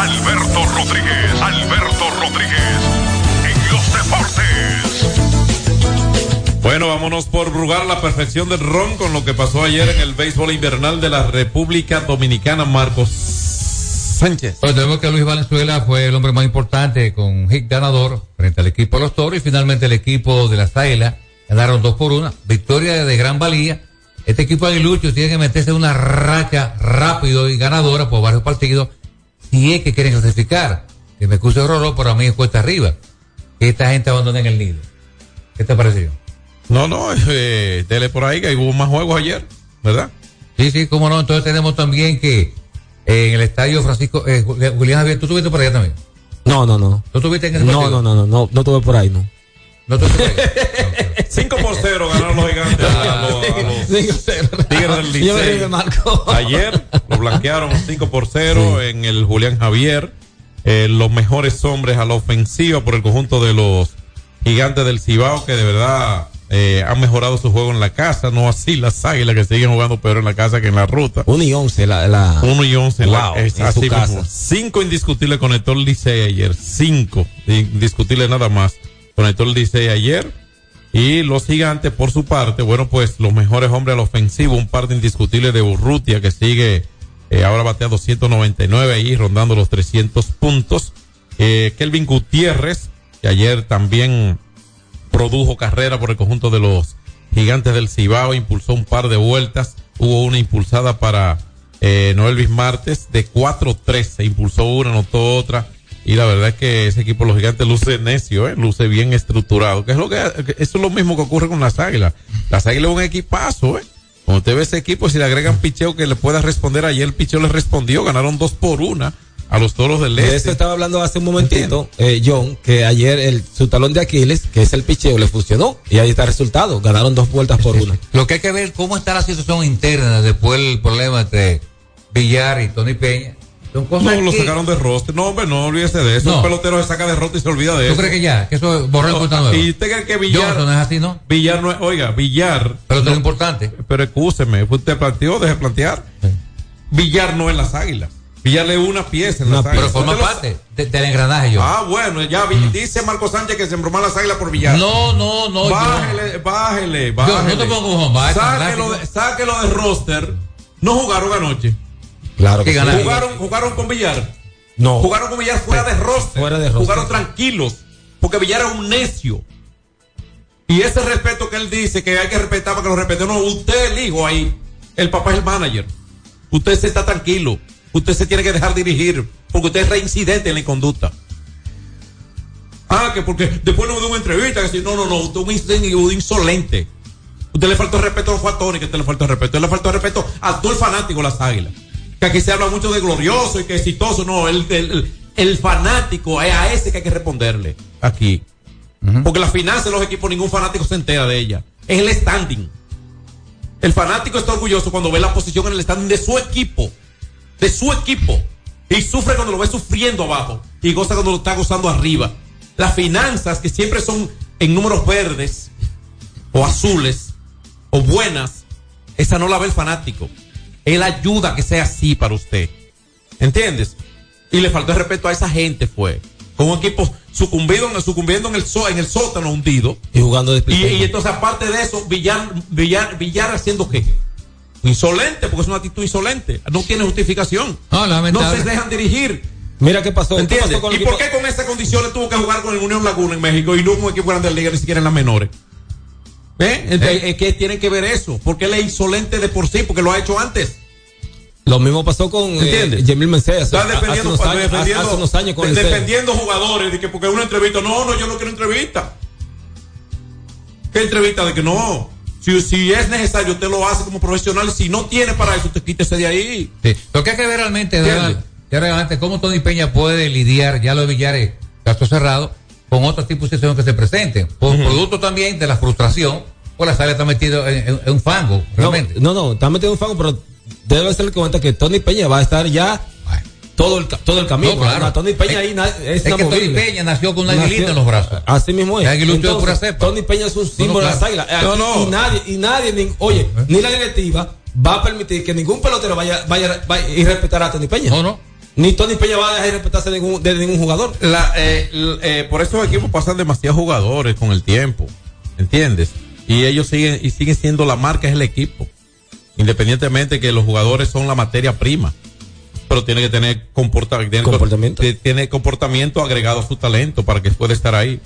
Alberto Rodríguez, Alberto Rodríguez, en los deportes. Bueno, vámonos por Brugar la perfección del ron con lo que pasó ayer en el béisbol invernal de la República Dominicana, Marcos Sánchez. Pues tenemos que Luis Valenzuela fue el hombre más importante con hit ganador frente al equipo de los toros y finalmente el equipo de las águilas ganaron dos por una. Victoria de gran valía. Este equipo aguilucho tiene que meterse en una racha rápido y ganadora por varios partidos si es que quieren clasificar. Que me excuse horror, pero a mí es cuesta arriba. Que esta gente abandone en el nido. ¿Qué te pareció? No, no, eh, dele por ahí que hubo más juegos ayer, ¿verdad? Sí, sí, cómo no. Entonces tenemos también que eh, en el estadio Francisco, eh, Julián Javier, ¿tú estuviste por allá también? No, no, no. ¿Tú estuviste en ese No, partido? no, no, no, no, no tuve por ahí, no. No por allá. 5 por 0 ganaron los gigantes a del Licey. Ayer lo blanquearon 5 por 0 en el Julián Javier. Eh, los mejores hombres a la ofensiva por el conjunto de los gigantes del Cibao que de verdad eh, han mejorado su juego en la casa. No así las águilas que siguen jugando peor en la casa que en la ruta. 1 y 11 la, la 1 y 11 en la- Wow, es en así su casa. Cinco indiscutibles conectó el Licey ayer. Cinco indiscutibles nada más. Conectó el Licey ayer. Y los gigantes, por su parte, bueno, pues los mejores hombres al ofensivo, un par de indiscutibles de Urrutia que sigue eh, ahora batea 299 ahí, rondando los 300 puntos. Eh, Kelvin Gutiérrez, que ayer también produjo carrera por el conjunto de los gigantes del Cibao, impulsó un par de vueltas, hubo una impulsada para eh, Noel Bismartes de 4-3, se impulsó una, anotó otra, y la verdad es que ese equipo de los gigantes luce necio, ¿eh? luce bien estructurado, que es lo que, que eso es lo mismo que ocurre con las águilas. Las águilas es un equipazo, ¿eh? Cuando usted ve ese equipo, si le agregan picheo que le pueda responder, ayer el picheo le respondió, ganaron dos por una a los toros del De este. eso estaba hablando hace un momentito, eh, John, que ayer el, su talón de Aquiles, que es el picheo, le funcionó. Y ahí está el resultado. Ganaron dos vueltas por una. Lo que hay que ver cómo está la situación interna después del problema entre Villar y Tony Peña. Son cosas No, lo que- sacaron de roster. No, hombre, no olvídese de eso. No. Un pelotero se saca de roster y se olvida de ¿Tú eso. crees que ya? Que eso borró el No, cuenta nueva. ¿Y usted cree que Villar... Johnson no es así, ¿no? Villar no es... Oiga, Villar... Pero no, es importante. Pero escúcheme, usted planteó, deje plantear. Villar no es las águilas. Villar es una pieza en las águilas. Pero forma parte de- del engranaje, yo. Ah, bueno, ya vi- dice Marco Sánchez que se embromó las águilas por Villar. No, no, no, yo- Bájele, bájele, Yo, bájele. no te pongo sáquelo, gráfico. de, sáquelo de roster. No jugaron anoche. Claro que ganaron. Jugaron, jugaron con Villar. No. Jugaron con Villar fuera de roster. Fuera de roster. Jugaron tranquilos. Porque Villar es un necio. Y ese respeto que él dice que hay que respetar para que lo respete. No, usted es el hijo ahí. El papá es el manager. Usted se está tranquilo. Usted se tiene que dejar dirigir. Porque usted es reincidente en la conducta. Ah, que porque después no me dio una entrevista. Que si, no, no, no. Usted es un insolente. Usted le faltó el respeto a Tony, que usted le faltó el respeto. Usted le faltó el respeto a todo el fanático de las águilas. Que aquí se habla mucho de glorioso y que exitoso. No, el, el, fanático es a ese que hay que responderle aquí. Porque las finanzas de los equipos, ningún fanático se entera de ella. Es el standing. El fanático está orgulloso cuando ve la posición en el standing de su equipo. De su equipo. Y sufre cuando lo ve sufriendo abajo. Y goza cuando lo está gozando arriba. Las finanzas que siempre son en números verdes o azules o buenas, esa no la ve el fanático. Él ayuda a que sea así para usted. ¿Entiendes? Y le faltó el respeto a esa gente, fue. Con un equipo sucumbido sucumbiendo en el, so- en el sótano hundido. Y jugando de Y, y entonces, aparte de eso, Villar, Villar, Villar haciendo qué? Insolente, porque es una actitud insolente. No tiene justificación. No, lamentable. No se dejan dirigir. Mira qué pasó. ¿Qué ¿Entiendes? pasó con el ¿Y por qué con esas condiciones tuvo que jugar con el Unión Laguna en México y no un equipo grande de la liga, ni siquiera en las menores? ¿Eh? Entonces, Es que tiene que ver eso. Porque él es insolente de por sí, porque lo ha hecho antes. Lo mismo pasó con eh, Mencés hace, Está hace defendiendo, unos años, defendiendo, hace unos años con defendiendo jugadores de que porque una entrevista, no, no, yo no quiero entrevista. ¿Qué entrevista? De que no. Si, si es necesario, usted lo hace como profesional. Si no tiene para eso, usted quítese de ahí. Sí. Lo que hay que ver realmente, realmente cómo Tony Peña puede lidiar, ya lo de Villares, caso cerrado, con otro tipo de situaciones que se presenten. Por producto también de la frustración, pues la sala está metido en, en- en un fango, realmente. no, no, está metido en un fango, pero debe ser cuenta que Tony Peña va a estar ya todo el, ca- todo el camino. No, claro. Tony Peña ahí es, Es que Tony. Peña nació con una aguilita en los brazos. Así mismo es. De Entonces. Tony Peña es un símbolo claro. de las águilas. Eh, No, aquí- no. Y nadie, y nadie, ni- oye, ni la directiva va a permitir que ningún pelotero vaya, vaya, vaya y respetar a Tony Peña. No, no. Ni Tony Peña va a dejar de respetarse de ningún, de ningún jugador. La, eh, eh, por esos equipos pasan demasiados jugadores con el tiempo. ¿Entiendes? Y ellos siguen, y siguen siendo la marca, es el equipo. Independientemente que los jugadores son la materia prima. Pero tiene que tener comportamiento. Tiene, Comportamiento. tiene comportamiento agregado a su talento para que pueda estar ahí.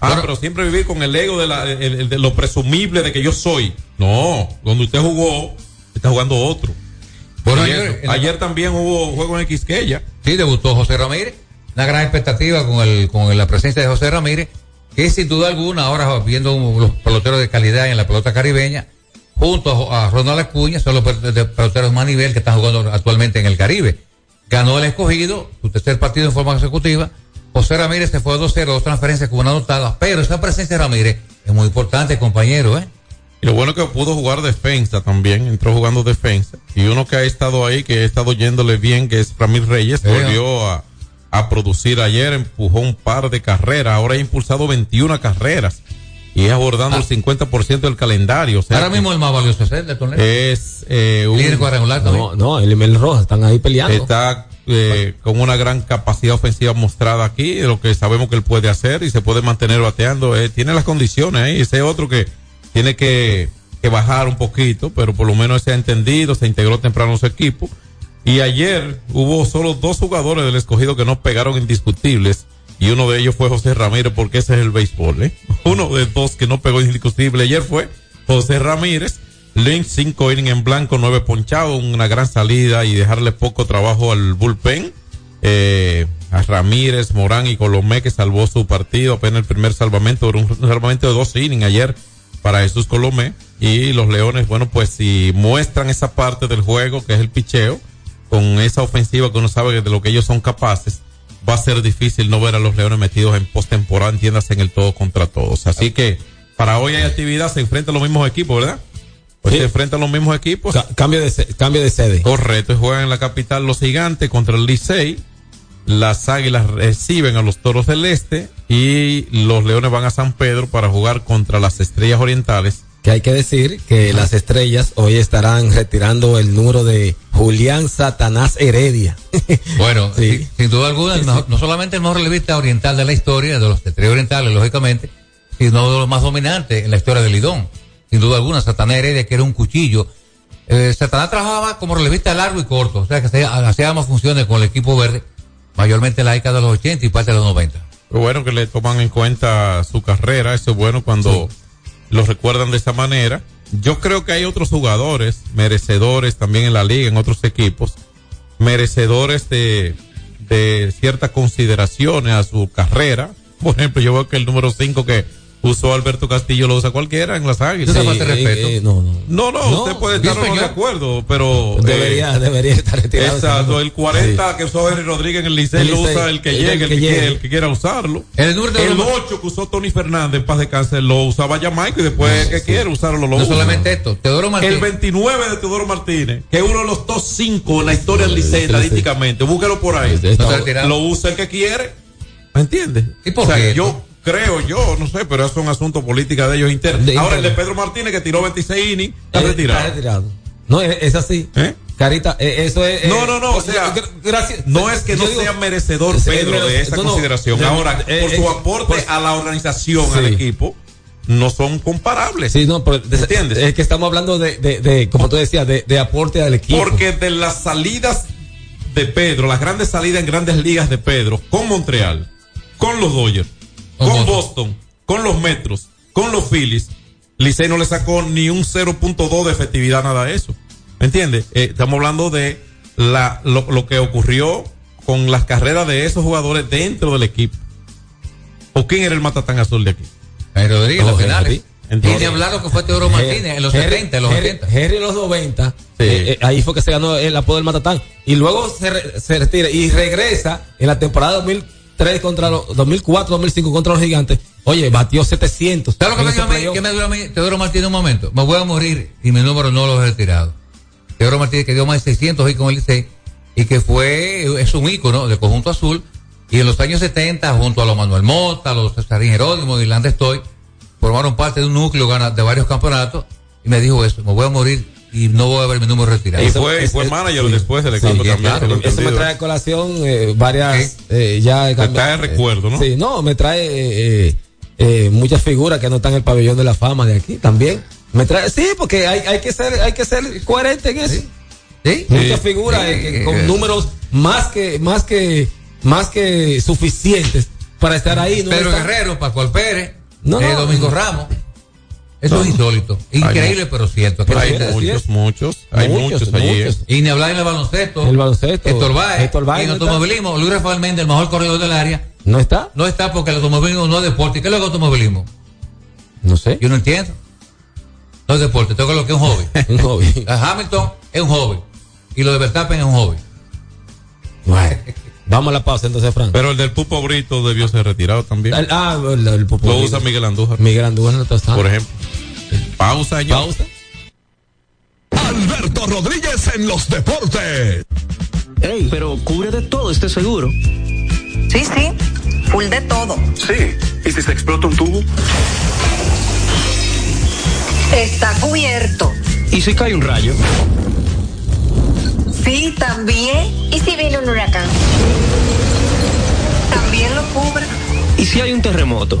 Ah, pero siempre vivir con el ego de, la- de lo presumible de que yo soy. No, donde usted jugó, está jugando otro. Bueno, ayer- la- también hubo juego en Quisqueya. Sí, debutó José Ramírez. Una gran expectativa con, el, con la presencia de José Ramírez, que sin duda alguna, ahora viendo los peloteros de calidad en la pelota caribeña, junto a, a Ronald Acuña, son los peloteros más nivel que están jugando actualmente en el Caribe. Ganó el escogido, su tercer partido en forma consecutiva. José Ramírez se fue a 2-0, dos transferencias con una anotada, pero esa presencia de Ramírez es muy importante, compañero, ¿eh? Y lo bueno que pudo jugar defensa también, entró jugando defensa. Y uno que ha estado ahí, que ha estado yéndole bien, que es Ramírez Reyes, volvió a, a producir ayer, empujó un par de carreras, ahora ha impulsado 21 carreras y es abordando el 50% del calendario. o sea Ah. Ahora mismo el más valioso es el de torneo. es eh, un, Líder cuadrangular también. No, no, el Limel Rojas están ahí peleando. está eh, con una gran capacidad ofensiva mostrada aquí, de lo que sabemos que él puede hacer y se puede mantener bateando. Eh, tiene las condiciones ahí, ese otro que tiene que, que bajar un poquito, pero por lo menos se ha entendido, se integró temprano su equipo. Y ayer hubo solo dos jugadores del escogido que no pegaron indiscutibles. Y uno de ellos fue José Ramírez, porque ese es el béisbol, ¿eh? Uno de dos que no pegó indiscutible ayer fue José Ramírez. Lynch, cinco innings en blanco, nueve ponchados, una gran salida y dejarle poco trabajo al bullpen. Eh, a Ramírez, Morán y Colomé que salvó su partido, apenas el primer salvamento, un salvamento de dos innings ayer para Jesús Colomé. Y los Leones, bueno, pues si muestran esa parte del juego que es el picheo, con esa ofensiva que uno sabe de lo que ellos son capaces, va a ser difícil no ver a los Leones metidos en postemporada, entiéndase en el todo contra todos. Así que para hoy hay actividad, se enfrentan los mismos equipos, ¿verdad? Pues Sí. se enfrentan los mismos equipos. Ca- cambio, de, cambio de sede. Correcto, y juegan en la capital los gigantes contra el Licey. Las águilas reciben a los toros del este y los leones van a San Pedro para jugar contra las estrellas orientales. Que hay que decir que las estrellas hoy estarán retirando el número de Julián Satanás Heredia. Bueno, Sí. sin, sin duda alguna, no solamente el mejor relevista oriental de la historia, de los tres orientales, lógicamente, sino de los más dominantes en la historia del Lidón. Sin duda alguna, Satanás Heredia, que era un cuchillo. Eh, Satanás trabajaba como relevista largo y corto, o sea, que hacía, hacía más funciones con el equipo verde, mayormente en la década de los 80 y parte de los 90. Pero bueno que le toman en cuenta su carrera, eso es bueno cuando los recuerdan de esa manera. Yo creo que hay otros jugadores merecedores también en la liga, en otros equipos, merecedores de, de ciertas consideraciones a su carrera. Por ejemplo, yo veo que el número 5 que usó Alberto Castillo lo usa cualquiera en las águilas. De respeto. eh, no, no. No, no, No, usted puede estar no de acuerdo, pero... Debería, eh, debería estar retirado. Exacto, el 40 que usó Henry Rodríguez en el Licey El lo usa el que el llegue, el, que que, llegue. quiera, el que quiera usarlo. El número de El oro- 8 que usó Tony Fernández en paz de cáncer lo usaba Jamaica y después que quiere usarlo lo No usa. solamente esto, Teodoro Martínez. El 29 de Teodoro Martínez, que es uno de los top 5 en la historia del Licey estadísticamente, búsquelo por ahí. No. Lo usa el que quiere. ¿Me entiendes? ¿Y por O sea, qué? Yo creo, yo, no sé, pero eso es un asunto política de ellos internos. De Ahora el de interno. Pedro Martínez que tiró 26 innings, está Eh, retirado. Está retirado. No, es, es así. ¿Eh? Carita, eh, eso es. No, no, no, o pues, sea, gra- gracias. No es que no digo- sea merecedor Pedro de esa no, consideración. de- Ahora, por su aporte por- a la organización, Sí. al equipo, no son comparables. Sí, no, pero de- ¿Entiendes? Es que estamos hablando de, de, de como tú decías, de, de aporte al equipo. Porque de las salidas de Pedro, las grandes salidas en grandes ligas de Pedro, con Montreal, con los Dodgers, Con con Boston. Boston, con los Metros, con los Phillies, Licey no le sacó ni un 0.2 de efectividad, nada de eso. ¿Me entiendes? Eh, estamos hablando de la, lo, lo que ocurrió con las carreras de esos jugadores dentro del equipo. ¿O quién era el matatán azul de aquí? Rodríguez, Henry. finales. Y ni hablar lo que fue Teodoro Martínez en los Henry- 70, en los Henry- 80. Henry en los 90, Sí. eh, eh, ahí fue que se ganó el apodo del Matatán. Y luego se, re- se retira y regresa en la temporada 2003 contra los 2004, 2005 contra los gigantes. Oye, batió 700. ¿Sabes lo que me, ese dio a mí? playoff. ¿Qué me dio a mí? Teodoro Martínez un momento. Me voy a morir y mi número no lo he retirado. Teodoro Martínez que dio más de 600 y con el Licey y que fue, es un ícono del conjunto azul. Y en los años 70, junto a los Manuel Mota, los Cesarín Jerónimo y Irlanda Estoy, formaron parte de un núcleo de varios campeonatos. Y me dijo eso, me voy a morir y no voy a ver mi número retirado. Y fue, y fue manager sí. después del Sí, equipo también. claro, eso me trae a colación eh, varias eh, ya Te trae recuerdo, ¿no? Sí, no, me trae eh, eh, muchas figuras que no están en el pabellón de la fama de aquí también. Me trae, sí, porque hay, hay que ser, hay que ser coherente en eso. Sí. Muchas Sí. figuras con eh. números más que, más que, más que suficientes para estar ahí. ¿no? Pedro Está- Guerrero, Pascual Pérez, No, eh, no. Domingo Ramos. Eso No. es insólito. Increíble, pero cierto. Pero hay muchos, muchos, hay muchos, allí. ¿eh? Y ni hablar en el baloncesto. El baloncesto. Héctor Báez. Héctor Báez Y en no está. automovilismo, Luis Rafael Méndez, el mejor corredor del área. ¿No está? No está porque el automovilismo no es deporte. ¿Qué es lo que es automovilismo? No sé. Yo no entiendo. No es deporte, tengo lo que es un hobby. un hobby. Hamilton es un hobby. Y lo de Verstappen es un hobby. Bueno, vamos a la pausa entonces, Frank. Pero el del Pupo Brito debió ser retirado también. El- ah, el, el Popo Lo Brito. usa Miguel Andújar. Miguel Andújar no está Por ejemplo. Pausa, señor. Pausa. Alberto Rodríguez en los deportes. Ey, pero cubre de todo este seguro. Sí, sí, full de todo. Sí. ¿Y si se explota un tubo? Está cubierto. ¿Y si cae un rayo? Sí, también. ¿Y si viene un huracán? También lo cubre. ¿Y si hay un terremoto?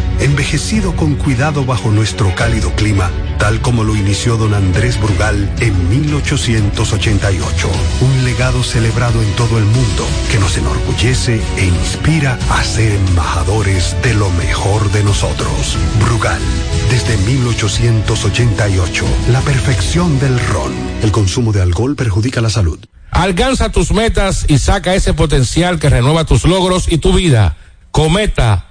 envejecido con cuidado bajo nuestro cálido clima, tal como lo inició don Andrés Brugal en 1888. Un legado celebrado en todo el mundo que nos enorgullece e inspira a ser embajadores de lo mejor de nosotros. Brugal, desde 1888, la perfección del ron. El consumo de alcohol perjudica la salud. Alcanza tus metas y saca ese potencial que renueva tus logros y tu vida. Cometa,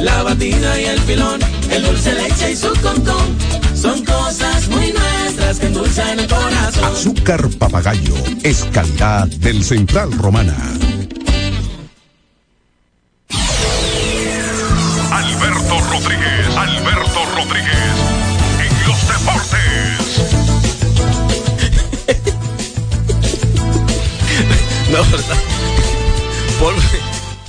la batida y el filón, el dulce leche y su concón. Son cosas muy nuestras que endulzan el corazón. Azúcar papagayo es calidad del Central Romana. Alberto Rodríguez, Alberto Rodríguez, en los deportes. No, ¿verdad? Paul,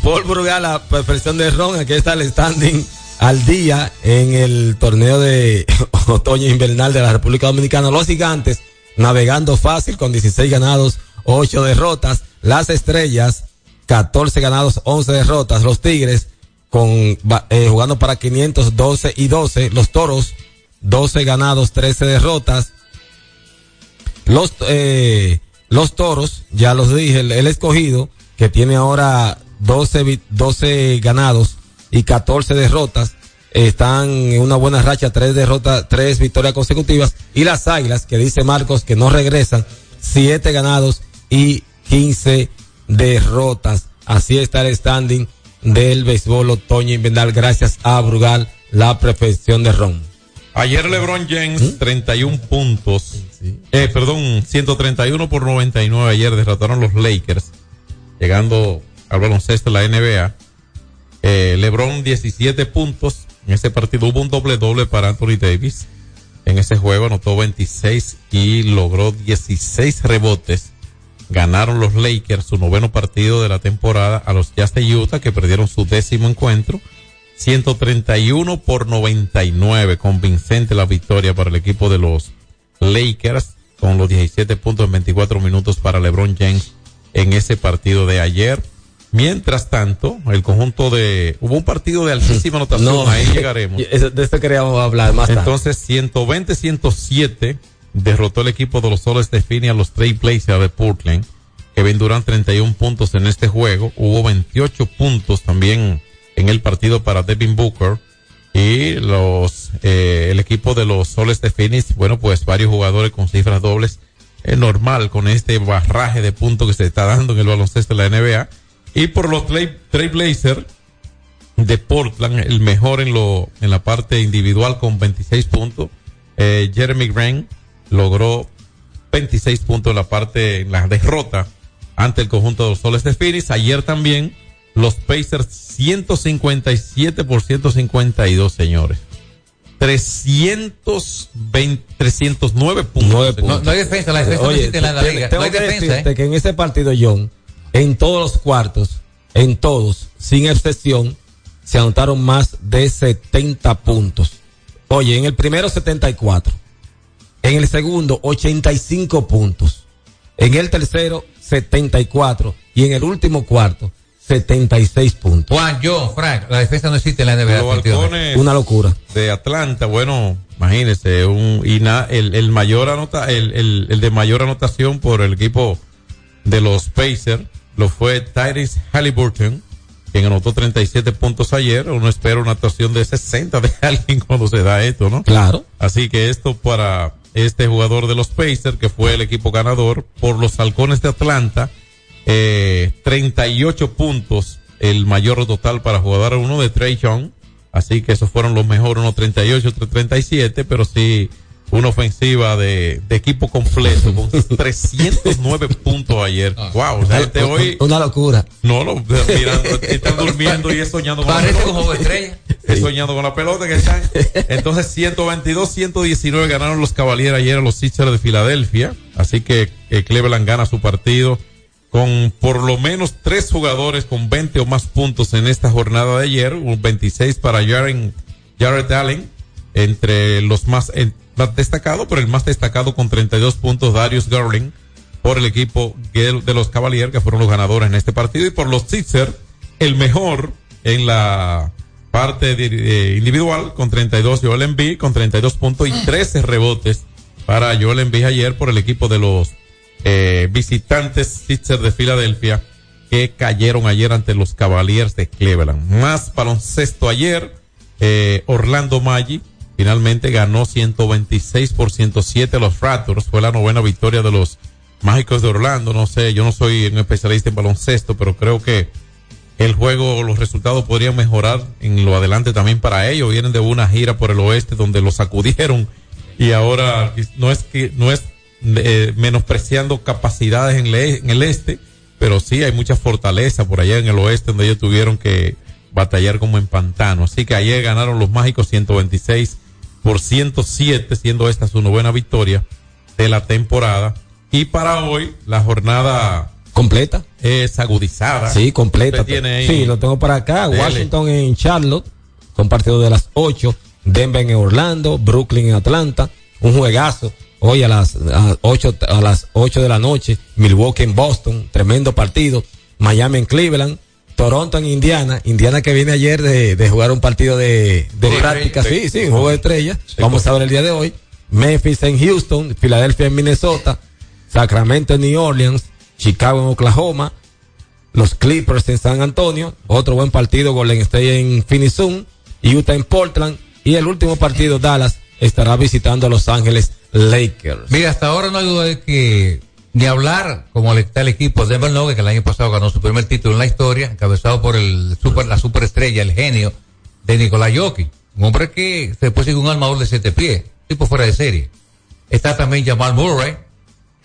Paul Brugal, la perfección de Ron, aquí está el standing al día en el torneo de otoño invernal de la República Dominicana. Los gigantes navegando fácil con 16 ganados, 8 derrotas. Las estrellas, 14 ganados, 11 derrotas. Los tigres con eh, jugando para 512 y 12. Los toros, 12 ganados, 13 derrotas. Los, eh, los toros, ya los dije, el, el escogido, que tiene ahora 12, vi- 12 ganados y 14 derrotas, están en una buena racha, tres derrotas, tres victorias consecutivas. Y las águilas, que dice Marcos que no regresan, 7 ganados y 15 derrotas. Así está el standing del béisbol otoño invernal, gracias a Brugal, la perfección de Ron. Ayer LeBron James, 31 puntos. Eh, perdón, 131 por 99. Ayer derrotaron los Lakers, llegando al baloncesto de la NBA. Eh, LeBron 17 puntos. En ese partido hubo un doble doble para Anthony Davis. En ese juego anotó 26 y logró 16 rebotes. Ganaron los Lakers su noveno partido de la temporada a los Jazz de Utah que perdieron su décimo encuentro. 131 por 99. Convincente la victoria para el equipo de los Lakers con los 17 puntos en 24 minutos para LeBron James en ese partido de ayer. Mientras tanto, el conjunto de... Hubo un partido de altísima anotación, ahí llegaremos. De esto queríamos hablar más tarde. Entonces, 120-107 derrotó el equipo de los Soles de Phoenix a los Trailblazers de Portland. Kevin Durant 31 puntos en este juego. Hubo 28 puntos también en el partido para Devin Booker. Y los, eh, el equipo de los Soles de Phoenix, bueno, pues varios jugadores con cifras dobles. Es normal con este barraje de puntos que se está dando en el baloncesto de la NBA. Y por los Trail- Trailblazers de Portland, el mejor en lo, en la parte individual con 26 puntos. Eh, Jeremy Grant logró 26 puntos en la parte, en la derrota ante el conjunto de los Soles de Phoenix. Ayer también los Pacers 157 por 152, señores. 320, 309 puntos. No, no hay defensa, la defensa no Oye, existe en la liga. No hay defensa, decirte ¿eh? que en ese partido, John, en todos los cuartos, en todos, sin excepción, se anotaron más de 70 puntos. Oye, en el primero 74, en el segundo 85 puntos, en el tercero 74 y en el último cuarto 76 puntos. Juan, yo, Frank, la defensa no existe en la NBA. Los halcones Una locura. de Atlanta, bueno, imagínese, un, y na- el, el mayor anota, el, el, el de mayor anotación por el equipo de los Pacers lo fue Tyrese Halliburton, quien anotó 37 puntos ayer. Uno espera una actuación de 60 de alguien cuando se da esto, ¿no? Claro. Así que esto para este jugador de los Pacers, que fue el equipo ganador por los halcones de Atlanta, eh, 38 puntos, el mayor total para jugador uno de Trey Young. Así que esos fueron los mejores, uno 38, otro 37, pero sí una ofensiva de, de equipo completo con 309 puntos ayer. Wow, la gente hoy Una locura. no lo mirando, están durmiendo y es soñando con Parece la pelota. estrella. Es soñando con la pelota que están. Entonces 122, 119 ganaron los Cavaliers ayer a los Sixers de Filadelfia. Así que eh, Cleveland gana su partido con por lo menos tres jugadores con 20 o más puntos en esta jornada de ayer. Un 26 para Jaren, Jared Allen, entre los más, más destacados, pero el más destacado con 32 puntos, Darius Garland, por el equipo de los Cavaliers, que fueron los ganadores en este partido. Y por los Sixers, el mejor en la parte de- individual con 32 Joel Embiid con 32 puntos y 13 rebotes para Joel Embiid ayer por el equipo de los eh, visitantes Sixers de Filadelfia que cayeron ayer ante los Cavaliers de Cleveland. Más baloncesto ayer, eh, Orlando Maggi finalmente ganó 126 por 107 a los Raptors. Fue la novena victoria de los Mágicos de Orlando. No sé, yo no soy un especialista en baloncesto, pero creo que el juego, los resultados podrían mejorar en lo adelante también para ellos. Vienen de una gira por el oeste donde los sacudieron y ahora no es que no es eh, menospreciando capacidades en, en el este, pero sí hay mucha fortaleza por allá en el oeste donde ellos tuvieron que batallar como en pantano. Así que ayer ganaron los mágicos 126 por 107, siendo esta su novena victoria de la temporada. Y para hoy, la jornada completa es agudizada. Sí, completa. Tiene Sí, lo tengo para acá. Dele. Washington en Charlotte, con partido de las 8. Denver en Orlando, Brooklyn en Atlanta. Un juegazo. Hoy a las a 8, a las 8 de la noche. Milwaukee en Boston, tremendo partido. Miami en Cleveland. Toronto en Indiana. Indiana que viene ayer de, de jugar un partido de, de Sí, práctica. sí. Sí, sí, un juego de estrella. Vamos a ver el día de hoy. Memphis en Houston, Filadelfia en Minnesota, Sacramento en New Orleans, Chicago en Oklahoma, los Clippers en San Antonio, otro buen partido, Golden State en Phoenix Utah en Portland, y el último partido, Dallas, estará visitando a Los Ángeles Lakers. Mira, hasta ahora no hay duda de que ni hablar como está el equipo de Denver que el año pasado ganó su primer título en la historia, encabezado por el super, la superestrella, el genio de Nicolás Jokic. Un hombre que se puede ser un armador de siete pies, tipo fuera de serie. Está también Jamal Murray.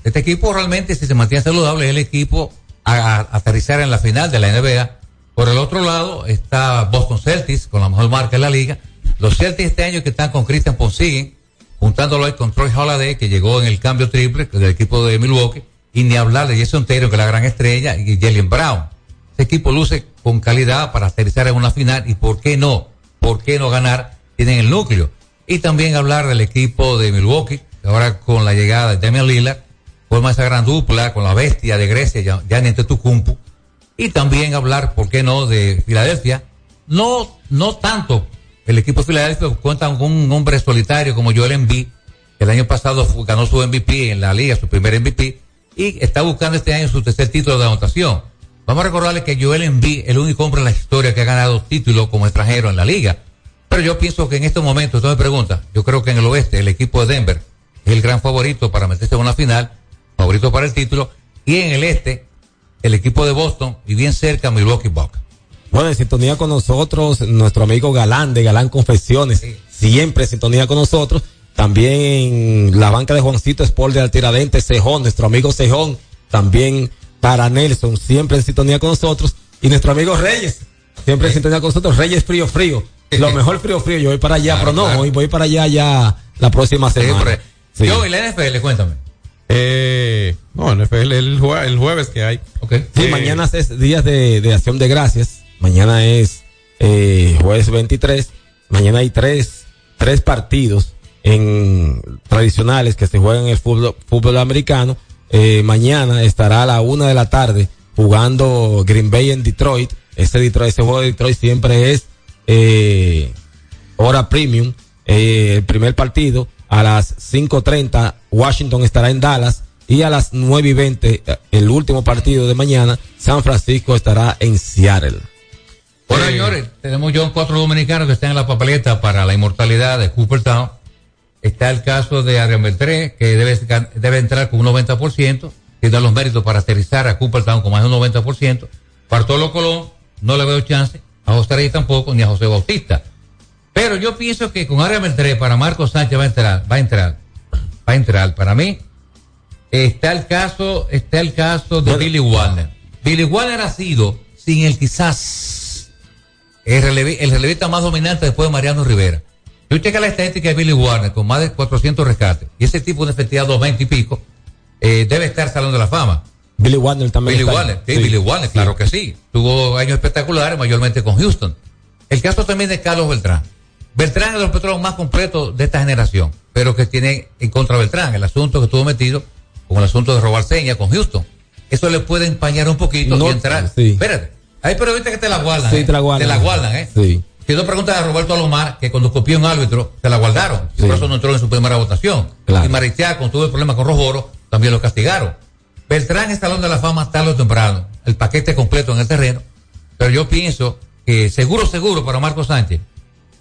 Este equipo realmente, si se mantiene saludable, es el equipo a, a- aterrizar en la final de la NBA. Por el otro lado está Boston Celtics, con la mejor marca en la liga. Los Celtics este año que están con Christian Ponzingin, juntándolo ahí con Troy Holiday, que llegó en el cambio triple del equipo de Milwaukee, y ni hablar de Jason Taylor, que es la gran estrella, y Jalen Brown. Este equipo luce con calidad para aterrizar en una final, y por qué no, por qué no ganar, tienen el núcleo. Y también hablar del equipo de Milwaukee, ahora con la llegada de Damian Lillard, forma esa gran dupla con la bestia de Grecia, Gianni Antetokounmpo, y también hablar, ¿por qué no?, de Filadelfia. No, no tanto el equipo de Filadelfia cuenta con un hombre solitario como Joel Embiid, que el año pasado ganó su MVP en la liga, su primer MVP, y está buscando este año su tercer título de anotación. Vamos a recordarle que Joel Embiid, el único hombre en la historia que ha ganado títulos como extranjero en la liga. Pero yo pienso que en estos momentos, usted me pregunta, yo creo que en el oeste el equipo de Denver es el gran favorito para meterse en una final, favorito para el título, y en el este el equipo de Boston y bien cerca Milwaukee Bucks. Bueno, en sintonía con nosotros, nuestro amigo Galán de Galán Confecciones, siempre en sintonía con nosotros. También la banca de Juancito Sport de Altiradentes, Cejón, nuestro amigo Cejón, también para Nelson, siempre en sintonía con nosotros. Y nuestro amigo Reyes, siempre en sintonía con nosotros, Reyes Frío Frío. Lo mejor frío frío, yo voy para allá, pero no, hoy voy para allá ya la próxima semana. Sí. Yo y la NFL, cuéntame. Eh, no, NFL el, jue- el jueves que hay. Sí, mañana es días de, de acción de gracias. Mañana es eh, jueves 23. Mañana hay tres, tres partidos en tradicionales que se juegan en el fútbol, fútbol americano. Eh, mañana estará a la una de la tarde jugando Green Bay en Detroit. Ese Detroit, ese juego de Detroit siempre es eh, hora premium. Eh, el primer partido a las 5.30 Washington estará en Dallas y a las 9 y 20 eh, el último partido de mañana San Francisco estará en Seattle. Bueno, señores, tenemos ya cuatro dominicanos que están en la papeleta para la inmortalidad de Cooperstown. Está el caso de Adrián Beltré, que debe, debe entrar con un 90%, tiene los méritos para aterrizar a Cooperstown con más de un 90%. Bartolo Colón, no le veo chance, a José Reyes tampoco, ni a José Bautista. Pero yo pienso que con Adrián Beltré para Marcos Sánchez va a entrar, va a entrar, va a entrar. Para mí, está el caso, está el caso de Billy Warner. Billy Warner ha sido, sin el quizás, el, relevi- el relevista más dominante después de Mariano Rivera. Yo checa la estadística de Billy Warner con más de 400 rescates. Y ese tipo de efectividad 220 y pico, eh, debe estar Salón de la Fama. Billy Warner también. Billy. Warner, sí, Sí. Billy Warner, claro que sí. Tuvo años espectaculares, mayormente con Houston. El caso también de Carlos Beltrán. Beltrán es de los petroleros más completos de esta generación, pero que tiene en contra Beltrán el asunto que estuvo metido con el asunto de robar señas con Houston. Eso le puede empañar un poquito No, y entrar. sí. Espérate, hay periodistas que te la guardan. Sí, ¿eh? te la guardan. Te la guardan, ¿eh? Sí. Si tú preguntas a Roberto Alomar, que cuando copió un árbitro, se la guardaron. Y por eso no entró en su primera votación. Claro. Y Marichal, cuando tuvo el problema con Rojoro, también lo castigaron. Beltrán es Salón de la Fama tarde o temprano. El paquete completo en el terreno. Pero yo pienso que seguro, seguro para Marco Sánchez,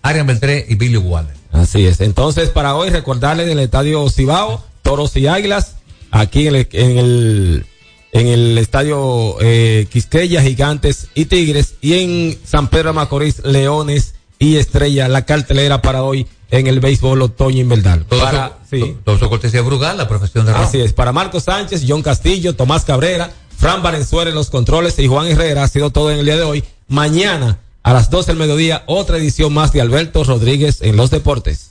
Arian Beltré y Billy Waller. Así es. Entonces, para hoy, recordarles del estadio Cibao, Toros y Águilas, aquí en el, en el, en el estadio eh, Quisqueya, Gigantes y Tigres, y en San Pedro de Macorís, Leones y Estrella, la cartelera para hoy en el béisbol otoño invernal. Todo, Para, eso, sí. to- todo eso cortesía Brugal, la profesión de Ron. Así es, para Marco Sánchez, John Castillo, Tomás Cabrera, Fran Valenzuela en los controles y Juan Herrera ha sido todo en el día de hoy. Mañana a las 12 del mediodía, otra edición más de Alberto Rodríguez en los deportes.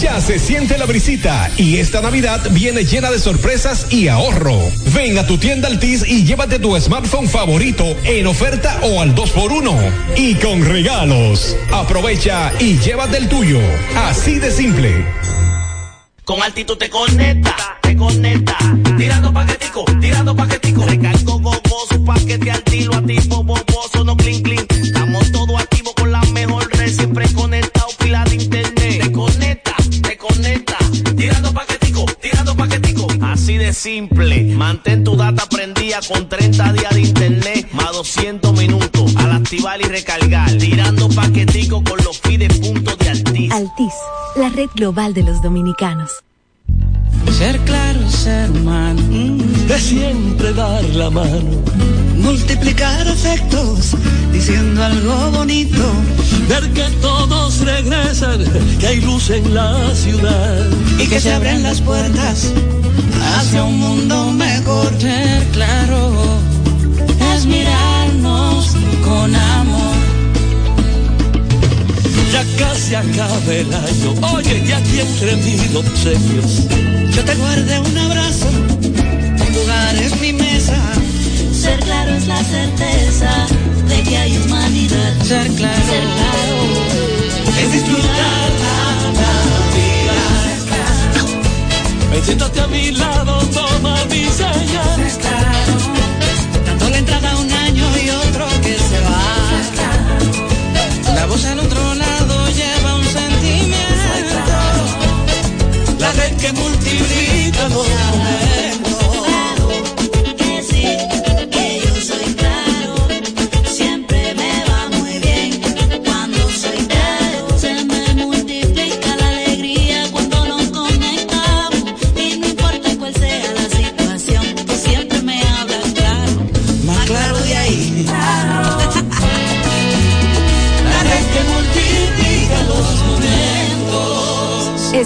Ya se siente la brisita y esta Navidad viene llena de sorpresas y ahorro. Ven a tu tienda Altis y llévate tu smartphone favorito en oferta o al 2x1 y con regalos. Aprovecha y llévate el tuyo. Así de simple. Con altitud te conecta, te conecta. Tirando paquetico, tirando paquetico. Recargo gogoso, paquete altilo, activo, boboso, no clean clean. Estamos todos activos con la mejor red, siempre conectado, simple. Mantén tu data prendida con 30 días de internet, más 200 minutos. Al activar y recargar. Tirando paquetico con los fides puntos de Altis. Altis, la red global de los dominicanos. Ser claro, ser humano. de siempre dar la mano. Multiplicar efectos, diciendo algo bonito. Ver que todos regresan, que hay luz en la ciudad. Y que se abren las puertas hacia un mundo mejor. Ser claro, es mirarnos con amor. Ya casi acaba el año, oye, ya aquí entre mil obsequios. Yo te guardé un abrazo, un lugar es mi mesa. Ser claro es la certeza de que hay humanidad. Ser claro, Ser claro es disfrutar Siéntate a mi lado, toma mi señal. Dando la entrada un año y otro que se va. La voz al otro lado lleva un sentimiento. La red que multiplica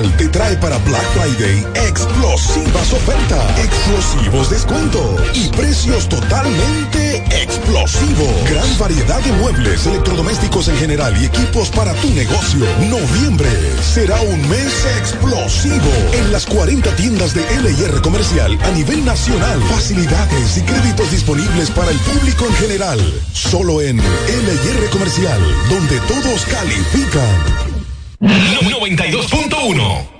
Te trae para Black Friday explosivas ofertas, explosivos descuentos y precios totalmente explosivos. Gran variedad de muebles, electrodomésticos en general y equipos para tu negocio. Noviembre será un mes explosivo en las 40 tiendas de LIR Comercial a nivel nacional. Facilidades y créditos disponibles para el público en general. Solo en LIR Comercial, donde todos califican. 92.1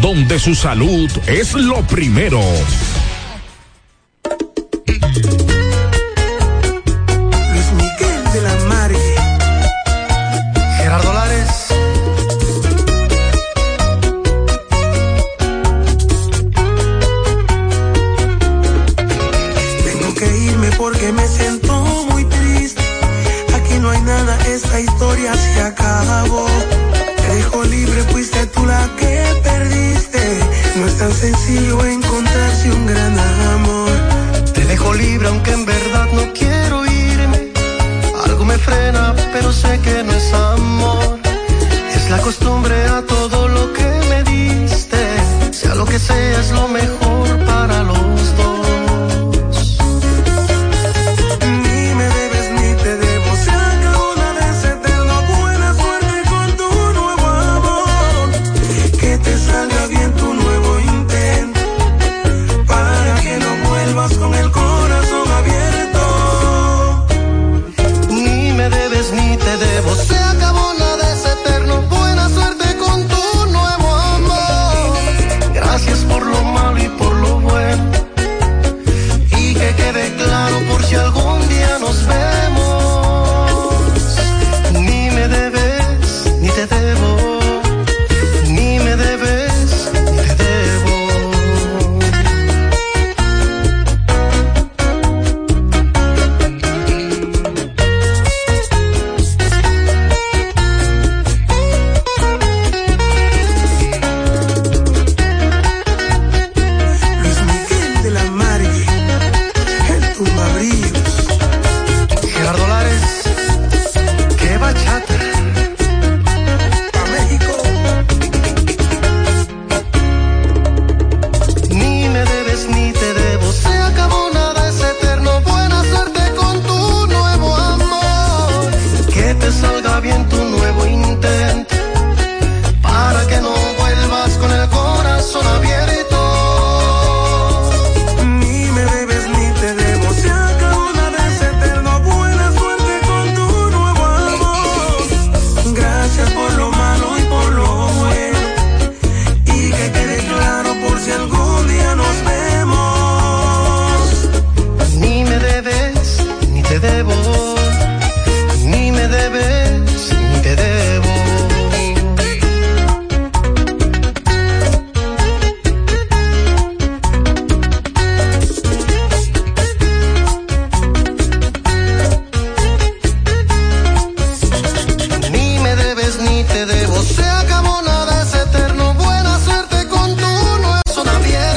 donde su salud es lo primero. Tan sencillo encontrarse un gran amor. Te dejo libre aunque en verdad no quiero irme. Algo me frena, pero sé que no es amor. Es la costumbre a todo lo que me diste. Sea lo que sea, es lo mejor